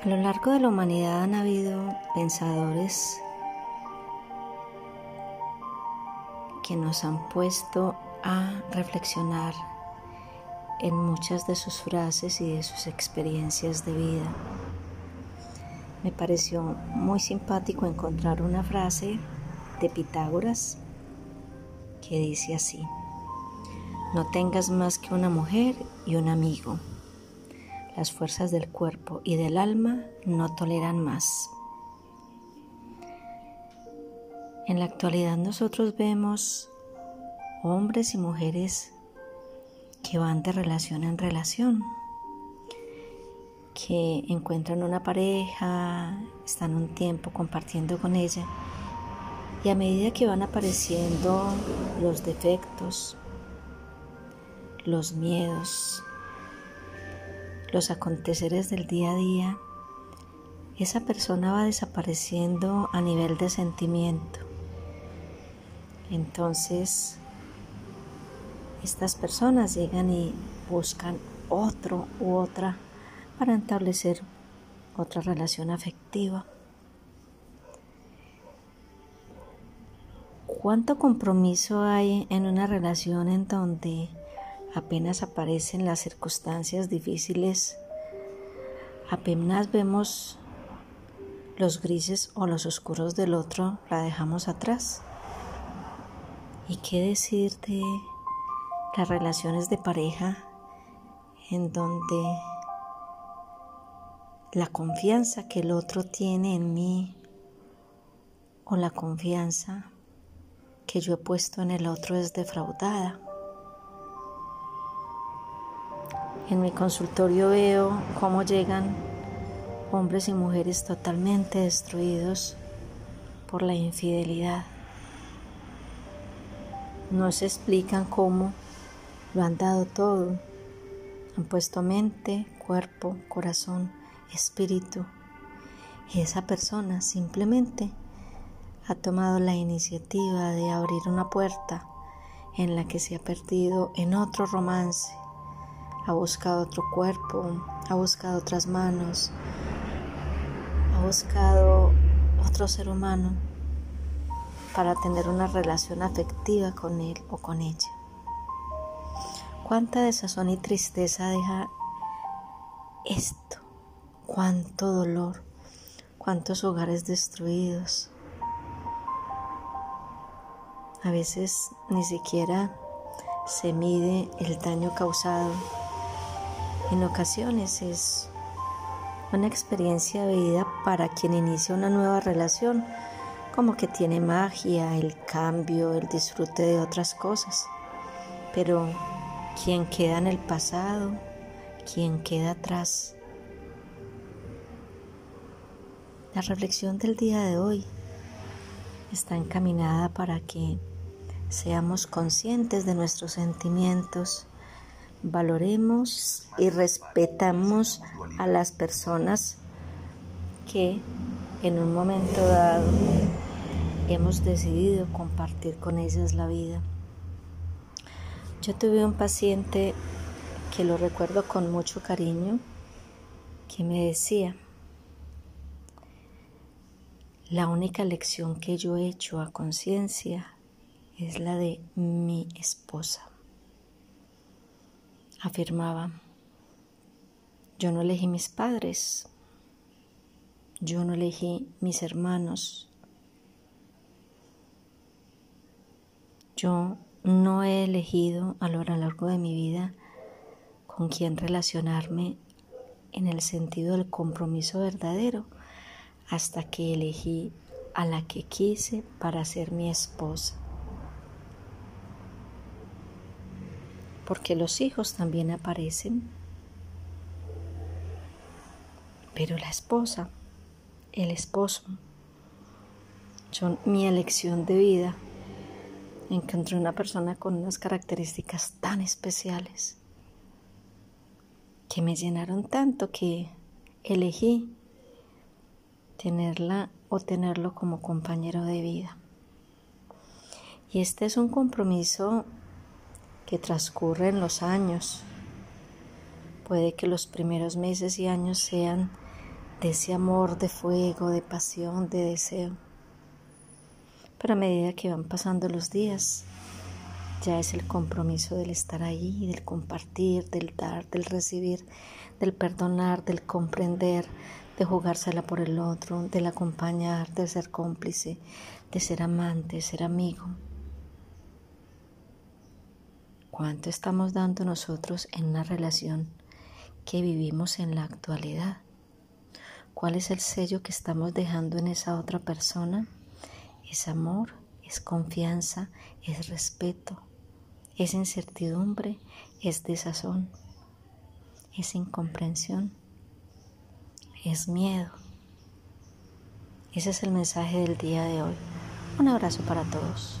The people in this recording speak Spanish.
A lo largo de la humanidad han habido pensadores que nos han puesto a reflexionar en muchas de sus frases y de sus experiencias de vida. Me pareció muy simpático encontrar una frase de Pitágoras que dice así, no tengas más que una mujer y un amigo. Las fuerzas del cuerpo y del alma no toleran más. En la actualidad nosotros vemos hombres y mujeres que van de relación en relación, que encuentran una pareja, están un tiempo compartiendo con ella y a medida que van apareciendo los defectos, los miedos, los aconteceres del día a día, esa persona va desapareciendo a nivel de sentimiento. Entonces, estas personas llegan y buscan otro u otra para establecer otra relación afectiva. ¿Cuánto compromiso hay en una relación en donde apenas aparecen las circunstancias difíciles, apenas vemos los grises o los oscuros del otro, la dejamos atrás? ¿Y qué decir de las relaciones de pareja en donde la confianza que el otro tiene en mí o la confianza que yo he puesto en el otro es defraudada? En mi consultorio veo cómo llegan hombres y mujeres totalmente destruidos por la infidelidad no se explican cómo lo han dado todo. Han puesto mente, cuerpo, corazón, espíritu. Y esa persona simplemente ha tomado la iniciativa de abrir una puerta en la que se ha perdido en otro romance. Ha buscado otro cuerpo, ha buscado otras manos, ha buscado otro ser humano para tener una relación afectiva con él o con ella. Cuánta desazón y tristeza deja esto, cuánto dolor, cuántos hogares destruidos. A veces ni siquiera se mide el daño causado. En ocasiones es una experiencia de vida para quien inicia una nueva relación como que tiene magia, el cambio, el disfrute de otras cosas. Pero quien queda en el pasado, quien queda atrás. La reflexión del día de hoy está encaminada para que seamos conscientes de nuestros sentimientos, valoremos y respetamos a las personas que en un momento dado hemos decidido compartir con ellas la vida. Yo tuve un paciente que lo recuerdo con mucho cariño, que me decía, la única lección que yo he hecho a conciencia es la de mi esposa. Afirmaba, yo no elegí mis padres, yo no elegí mis hermanos, Yo no he elegido a lo largo de mi vida con quién relacionarme en el sentido del compromiso verdadero hasta que elegí a la que quise para ser mi esposa. Porque los hijos también aparecen, Pero la esposa, el esposo, son mi elección de vida. Encontré una persona con unas características tan especiales que me llenaron tanto que elegí tenerla o tenerlo como compañero de vida. Y este es un compromiso que transcurre en los años. Puede que los primeros meses y años sean de ese amor, de fuego, de pasión, de deseo. Pero a medida que van pasando los días, ya es el compromiso del estar ahí, del compartir, del dar, del recibir, del perdonar, del comprender, de jugársela por el otro, del acompañar, de ser cómplice, de ser amante, de ser amigo. ¿Cuánto estamos dando nosotros en una relación que vivimos en la actualidad? ¿Cuál es el sello que estamos dejando en esa otra persona? Es amor, es confianza, es respeto, es incertidumbre, es desazón, es incomprensión, es miedo. Ese es el mensaje del día de hoy. Un abrazo para todos.